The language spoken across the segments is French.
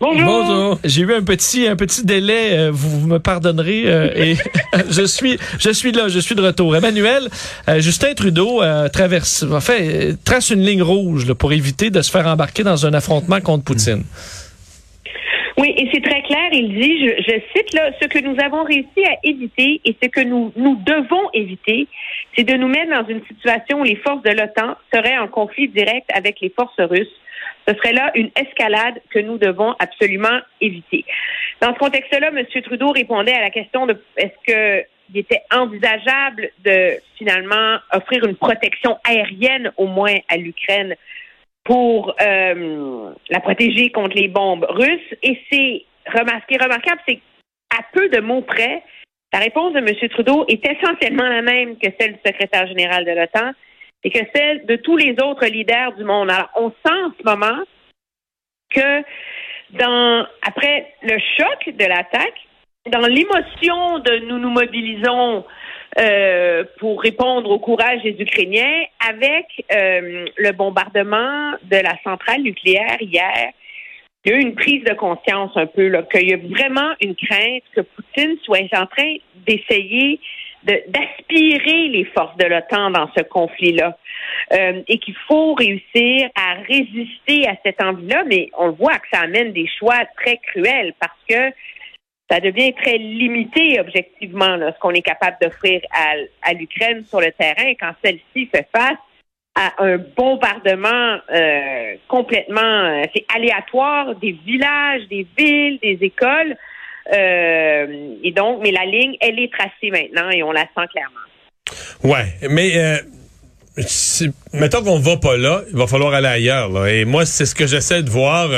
Bonjour. J'ai eu un petit un petit délai, euh, vous, vous me pardonnerez euh, et je suis je suis là, je suis de retour. Emmanuel, euh, Justin Trudeau traverse enfin trace une ligne rouge là, pour éviter de se faire embarquer dans un affrontement contre Poutine. Oui, et c'est très clair, il dit, je, cite là, ce que nous avons réussi à éviter et ce que nous, nous devons éviter, c'est de nous mettre dans une situation où les forces de l'OTAN seraient en conflit direct avec les forces russes ce serait là une escalade que nous devons absolument éviter. Dans ce contexte-là, M. Trudeau répondait à la question de est-ce qu'il était envisageable de finalement offrir une protection aérienne au moins à l'Ukraine? Pour euh, la protéger contre les bombes russes. Et c'est remarqué, remarquable, c'est à peu de mots près, la réponse de M. Trudeau est essentiellement la même que celle du secrétaire général de l'OTAN et que celle de tous les autres leaders du monde. Alors, on sent en ce moment que dans après le choc de l'attaque, dans l'émotion de nous nous mobilisons euh, pour répondre au courage des Ukrainiens, avec euh, le bombardement de la centrale nucléaire hier, il y a eu une prise de conscience un peu qu'il y a vraiment une crainte que Poutine soit en train d'essayer d'aspirer les forces de l'OTAN dans ce conflit-là. Euh, et qu'il faut réussir à résister à cette envie-là, mais on voit que ça amène des choix très cruels parce que ça devient très limité objectivement ce qu'on est capable d'offrir à, à l'Ukraine sur le terrain quand celle-ci fait face à un bombardement euh, complètement euh, c'est aléatoire des villages, des villes, des écoles. Euh, et donc, mais la ligne, elle est tracée maintenant et on la sent clairement. Ouais, mais euh, mettons qu'on va pas là, il va falloir aller ailleurs. Là. Et moi, c'est ce que j'essaie de voir.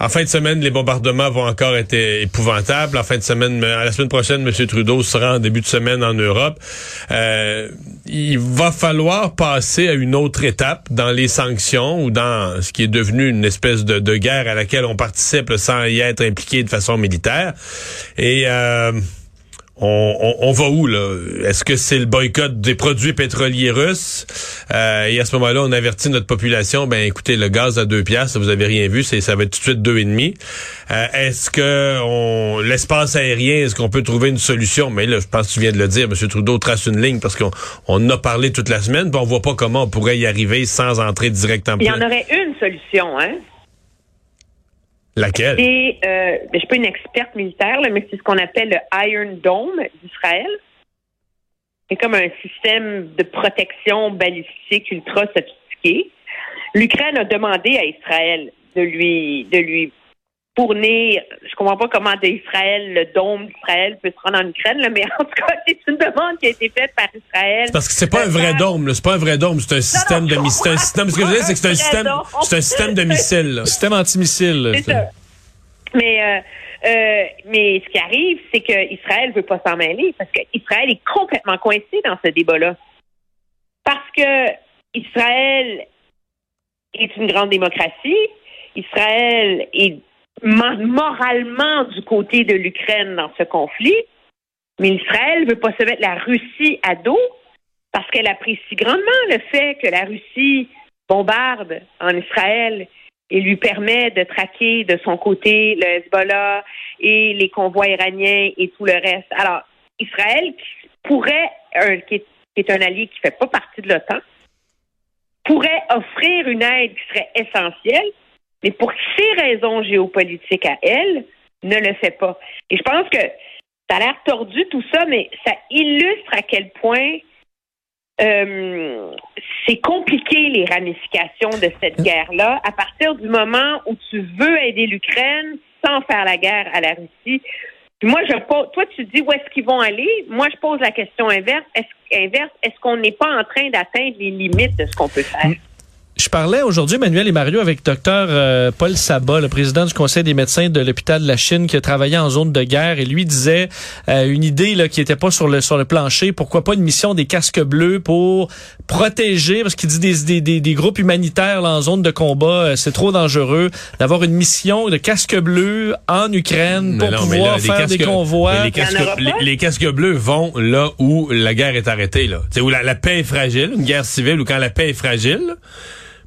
En fin de semaine, les bombardements vont encore être épouvantables. En fin de semaine, la semaine prochaine, M. Trudeau sera en début de semaine en Europe. Euh, il va falloir passer à une autre étape dans les sanctions ou dans ce qui est devenu une espèce de, de guerre à laquelle on participe sans y être impliqué de façon militaire. Et euh, on, va où là? Est-ce que c'est le boycott des produits pétroliers russes? Euh, Et à ce moment-là, on avertit notre population. Ben écoutez, le gaz à deux piastres, vous avez rien vu, c'est ça va être tout de suite deux et demi. Euh, est-ce que on l'espace aérien, est-ce qu'on peut trouver une solution? Mais là, je pense que tu viens de le dire, M. Trudeau trace une ligne parce qu'on on a parlé toute la semaine, puis on voit pas comment on pourrait y arriver sans entrer direct en. Il y en aurait une solution, hein? Laquelle? C'est, euh, ben, je suis pas une experte militaire, mais c'est ce qu'on appelle le Iron Dome d'Israël. C'est comme un système de protection balistique ultra sophistiqué. L'Ukraine a demandé à Israël de lui, de lui fournir, je comprends pas comment d'Israël, le dôme d'Israël peut se rendre en Ukraine, mais en tout cas, c'est une demande qui a été faite par Israël. Parce que c'est pas un vrai dôme, c'est pas un vrai dôme, c'est un système de missiles. Ce que je veux dire, c'est que c'est un système, c'est un système de missiles, système antimissile. C'est ça. Mais euh, euh, mais ce qui arrive, c'est qu'Israël veut pas s'en mêler parce qu'Israël est complètement coincé dans ce débat-là. Parce que Israël est une grande démocratie, Israël est moralement du côté de l'Ukraine dans ce conflit, mais Israël veut pas se mettre la Russie à dos parce qu'elle apprécie grandement le fait que la Russie bombarde en Israël et lui permet de traquer de son côté le Hezbollah et les convois iraniens et tout le reste. Alors, Israël pourrait, qui, est, un allié qui ne fait pas partie de l'OTAN, pourrait offrir une aide qui serait essentielle, mais pour ses raisons géopolitiques à elle, ne le fait pas. Et je pense que ça a l'air tordu tout ça, mais ça illustre à quel point euh, c'est compliqué les ramifications de cette guerre-là à partir du moment où tu veux aider l'Ukraine sans faire la guerre à la Russie. moi, je toi, tu dis où est-ce qu'ils vont aller? Moi, je pose la question inverse. Est-ce, inverse, est-ce qu'on n'est pas en train d'atteindre les limites de ce qu'on peut faire? Je parlais aujourd'hui, Emmanuel et Mario, avec docteur euh, Paul Sabat, le président du Conseil des médecins de l'hôpital de la Chine, qui a travaillé en zone de guerre, et lui disait euh, une idée là, qui était pas sur le sur le plancher. Pourquoi pas une mission des casques bleus pour protéger, parce qu'il dit des, des, des, groupes humanitaires là, en zone de combat, euh, c'est trop dangereux d'avoir une mission de casques bleus en Ukraine pour pouvoir faire des convois. Les casques, les, casques, bleus vont là où la guerre est arrêtée, là, où la, la paix est fragile, une guerre civile, ou quand la paix est fragile.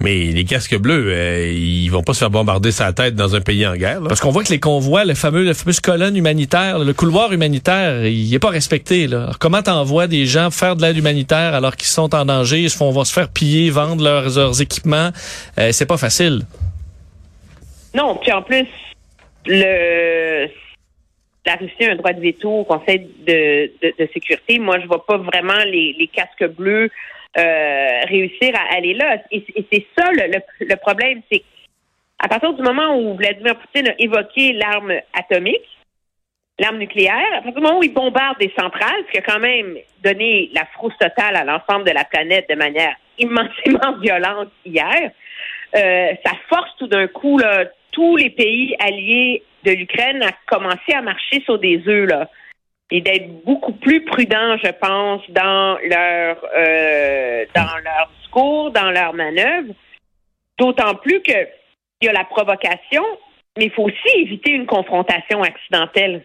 Mais les casques bleus, euh, ils vont pas se faire bombarder sa tête dans un pays en guerre. Parce qu'on voit que les convois, le fameux, la fameuse colonne humanitaire, le couloir humanitaire, il est pas respecté. Là. Alors, comment t'envoies des gens faire de l'aide humanitaire alors qu'ils sont en danger, ils se font, vont se faire piller, vendre leurs, leurs équipements euh, C'est pas facile. Non, puis en plus, le la Russie a un droit de veto au Conseil de, de, sécurité. Moi, je vois pas vraiment les, les casques bleus euh, réussir à aller là. Et, c'est ça le, problème, c'est à partir du moment où Vladimir Poutine a évoqué l'arme atomique, l'arme nucléaire, à partir du moment où il bombarde des centrales, ce qui a quand même donné la frousse totale à l'ensemble de la planète de manière immensément violente hier, euh, ça force tout d'un coup tous les pays alliés de l'Ukraine à commencer à marcher sur des œufs. Et d'être beaucoup plus prudents, je pense, dans leur euh, dans leur discours, dans leur manœuvre. D'autant plus que il y a la provocation, mais il faut aussi éviter une confrontation accidentelle.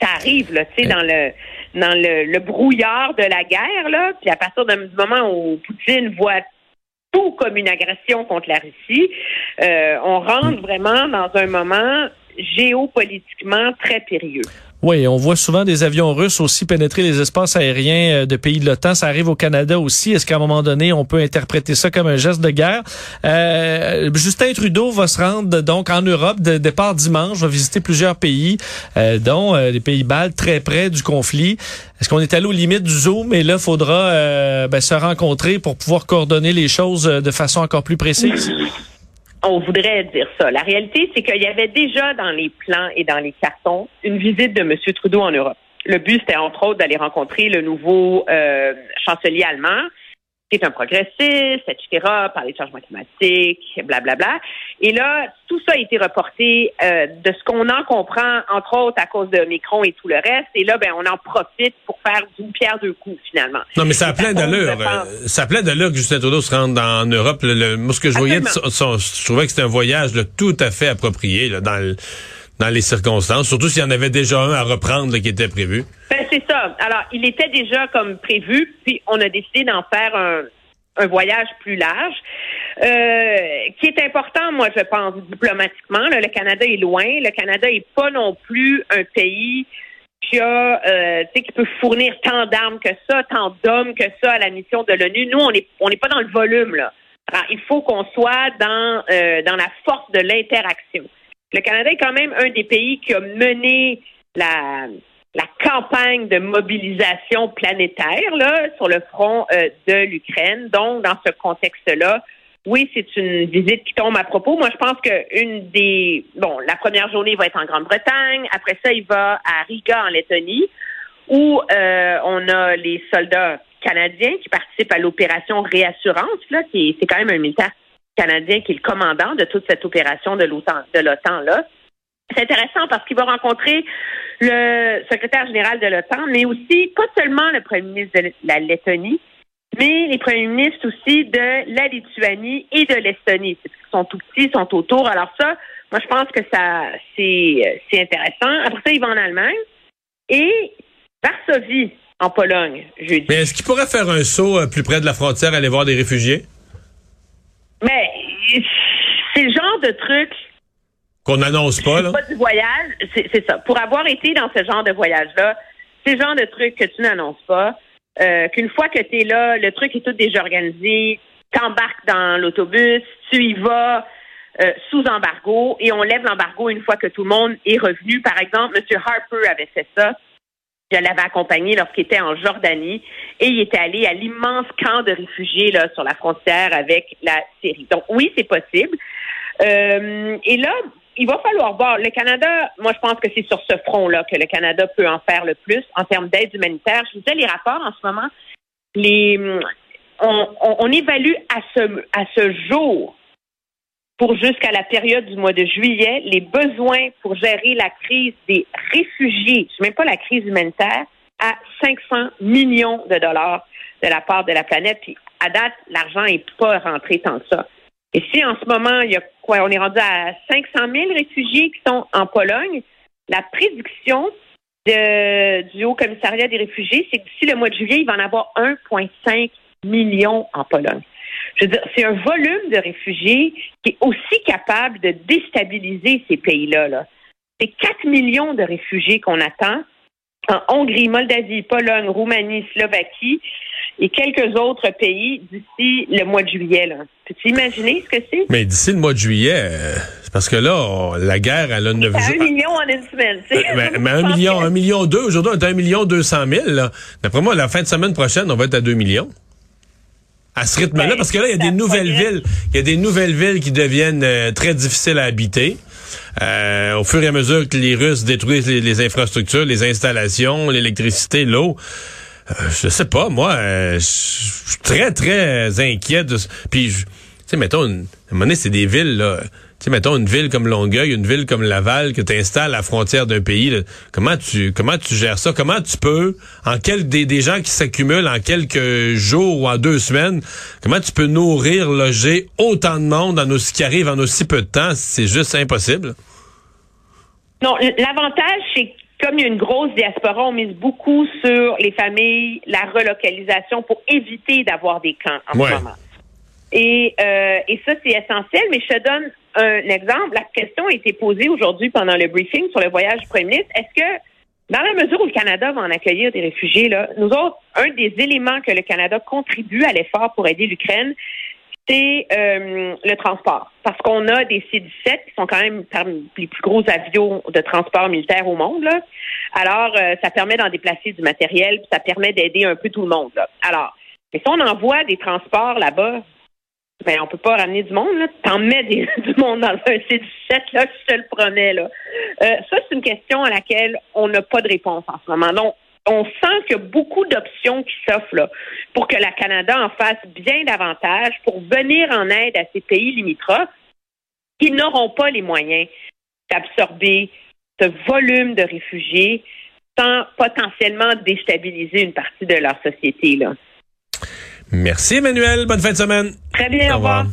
Ça arrive, là, tu sais, dans le dans le, brouillard de la guerre, là, puis à partir du moment où Poutine voit tout comme une agression contre la Russie, euh, on rentre vraiment dans un moment géopolitiquement très périlleux. Oui, on voit souvent des avions russes aussi pénétrer les espaces aériens euh, de pays de l'OTAN. Ça arrive au Canada aussi. Est-ce qu'à un moment donné, on peut interpréter ça comme un geste de guerre? Euh, Justin Trudeau va se rendre donc en Europe de départ dimanche, va visiter plusieurs pays, euh, dont euh, les pays baltes, très près du conflit. Est-ce qu'on est allé aux limites du zoom? Et là, faudra ben, se rencontrer pour pouvoir coordonner les choses de façon encore plus précise? On voudrait dire ça. La réalité, c'est qu'il y avait déjà dans les plans et dans les cartons une visite de M. Trudeau en Europe. Le but, c'était entre autres d'aller rencontrer le nouveau euh, chancelier allemand est un progressiste, etc., par les changements climatiques, blablabla. Et là, tout ça a été reporté euh, de ce qu'on en comprend, entre autres à cause de Micron et tout le reste. Et là, ben, on en profite pour faire d'une pierre deux coups, finalement. Non, mais ça a plein d'allure. Euh, ça a plein d'allure que Justin Trudeau se rende en Europe. Le, moi, ce que je voyais, je trouvais que c'était un voyage tout à fait approprié là, dans dans les circonstances, surtout s'il y en avait déjà un à reprendre qui était prévu. Ben, c'est ça. Alors, il était déjà comme prévu, puis on a décidé d'en faire un, un voyage plus large, euh, qui est important, moi, je pense, diplomatiquement. le Canada est loin. Le Canada est pas non plus un pays qui a, euh, qui peut fournir tant d'armes que ça, tant d'hommes que ça à la mission de l'ONU. Nous, on n'est on n'est pas dans le volume, là. Alors, il faut qu'on soit dans, euh, dans la force de l'interaction. Le Canada est quand même un des pays qui a mené la, campagne de mobilisation planétaire là, sur le front euh, de l'Ukraine. Donc, dans ce contexte-là, oui, c'est une visite qui tombe à propos. Moi, je pense qu'une des... Bon, la première journée va être en Grande-Bretagne. Après ça, il va à Riga, en Lettonie, où euh, on a les soldats canadiens qui participent à l'opération Réassurance, là, qui c'est quand même un militaire canadien qui est le commandant de toute cette opération de l'OTAN, là. C'est intéressant parce qu'il va rencontrer le secrétaire général de l'OTAN, mais aussi pas seulement le premier ministre de la Lettonie, mais les premiers ministres aussi de la Lituanie et de l'Estonie. Ils sont tout petits, ils sont autour. Alors ça, moi je pense que ça c'est c'est intéressant. Après ça, il va en Allemagne et Varsovie en Pologne jeudi. Mais est-ce qu'il pourrait faire un saut euh, plus près de la frontière, aller voir des réfugiés? Mais c'est le genre de truc qu'on n'annonce pas, là? Pas du voyage, c'est ça. Pour avoir été dans ce genre de voyage-là, c'est le genre de truc que tu n'annonces pas, euh, qu'une fois que tu es là, le truc est tout déjà organisé, t'embarques dans l'autobus, tu y vas euh, sous embargo et on lève l'embargo une fois que tout le monde est revenu. Par exemple, M. Harper avait fait ça. Je l'avais accompagné lorsqu'il était en Jordanie et il était allé à l'immense camp de réfugiés là, sur la frontière avec la Syrie. Donc oui, c'est possible. Euh, et là, il va falloir voir. Le Canada, moi, je pense que c'est sur ce front-là que le Canada peut en faire le plus en termes d'aide humanitaire. Je vous disais, les rapports en ce moment, les, on, on, évalue à ce, à ce jour, pour jusqu'à la période du mois de juillet, les besoins pour gérer la crise des réfugiés, je même pas la crise humanitaire, à 500 millions de dollars de la part de la planète. Puis à date, l'argent n'est pas rentré tant que ça. Et si en ce moment, il y a quoi, on est rendu à 500 000 réfugiés qui sont en Pologne, la prédiction de, du Haut Commissariat des réfugiés, c'est que d'ici le mois de juillet, il va en avoir 1,5 million en Pologne. Je veux dire, c'est un volume de réfugiés qui est aussi capable de déstabiliser ces pays-là. -là, c'est 4 millions de réfugiés qu'on attend en Hongrie, Moldavie, Pologne, Roumanie, Slovaquie et quelques autres pays d'ici le mois de juillet. Peux-tu imaginer ce que c'est? Mais d'ici le mois de juillet, euh, c'est parce que là, la guerre, elle a 9 jours. un million en une semaine, tu sais. Mais, mais un million, un million deux. Aujourd'hui, on est à un million deux cent mille. D'après moi, la fin de semaine prochaine, on va être à 2 millions. À ce rythme-là, ben, parce que là, il y a des nouvelles villes. Il y a des nouvelles villes qui deviennent euh, très difficiles à habiter. Euh, au fur et à mesure que les Russes détruisent les, infrastructures, les installations, l'électricité, l'eau. Euh, je sais pas, moi, euh, je suis très, très inquiet. De... Puis, tu sais, mettons, à un moment donné, c'est des villes, là. Tu sais, mettons une ville comme Longueuil, une ville comme Laval que tu installes à la frontière d'un pays. comment tu comment tu gères ça? Comment tu peux en quel des, des gens qui s'accumulent en quelques jours ou en deux semaines, comment tu peux nourrir, loger autant de monde en aussi qui arrive en aussi peu de temps? C'est juste impossible. Non, l'avantage c'est comme il y a une grosse diaspora, on mise beaucoup sur les familles, la relocalisation pour éviter d'avoir des camps en ce moment. Et, euh, et ça, c'est essentiel, mais je te donne un exemple. La question a été posée aujourd'hui pendant le briefing sur le voyage du premier ministre. Est-ce que, dans la mesure où le Canada va en accueillir des réfugiés, là, nous autres, un des éléments que le Canada contribue à l'effort pour aider l'Ukraine, c'est euh, le transport. Parce qu'on a des C-17 qui sont quand même parmi les plus gros avions de transport militaire au monde. Là. Alors, euh, ça permet d'en déplacer du matériel, puis ça permet d'aider un peu tout le monde. Alors, mais si on envoie des transports là-bas, ben, on peut pas ramener du monde, là. T'en mets du monde dans un C-17, là, je te le promets, là. Euh, ça, c'est une question à laquelle on n'a pas de réponse en ce moment. Donc, on sent qu'il y a beaucoup d'options qui s'offrent là, pour que la Canada en fasse bien davantage pour venir en aide à ces pays limitrophes qui n'auront pas les moyens d'absorber ce volume de réfugiés sans potentiellement déstabiliser une partie de leur société. Là. Merci Emmanuel. Bonne fin de semaine. Très bien. Au revoir.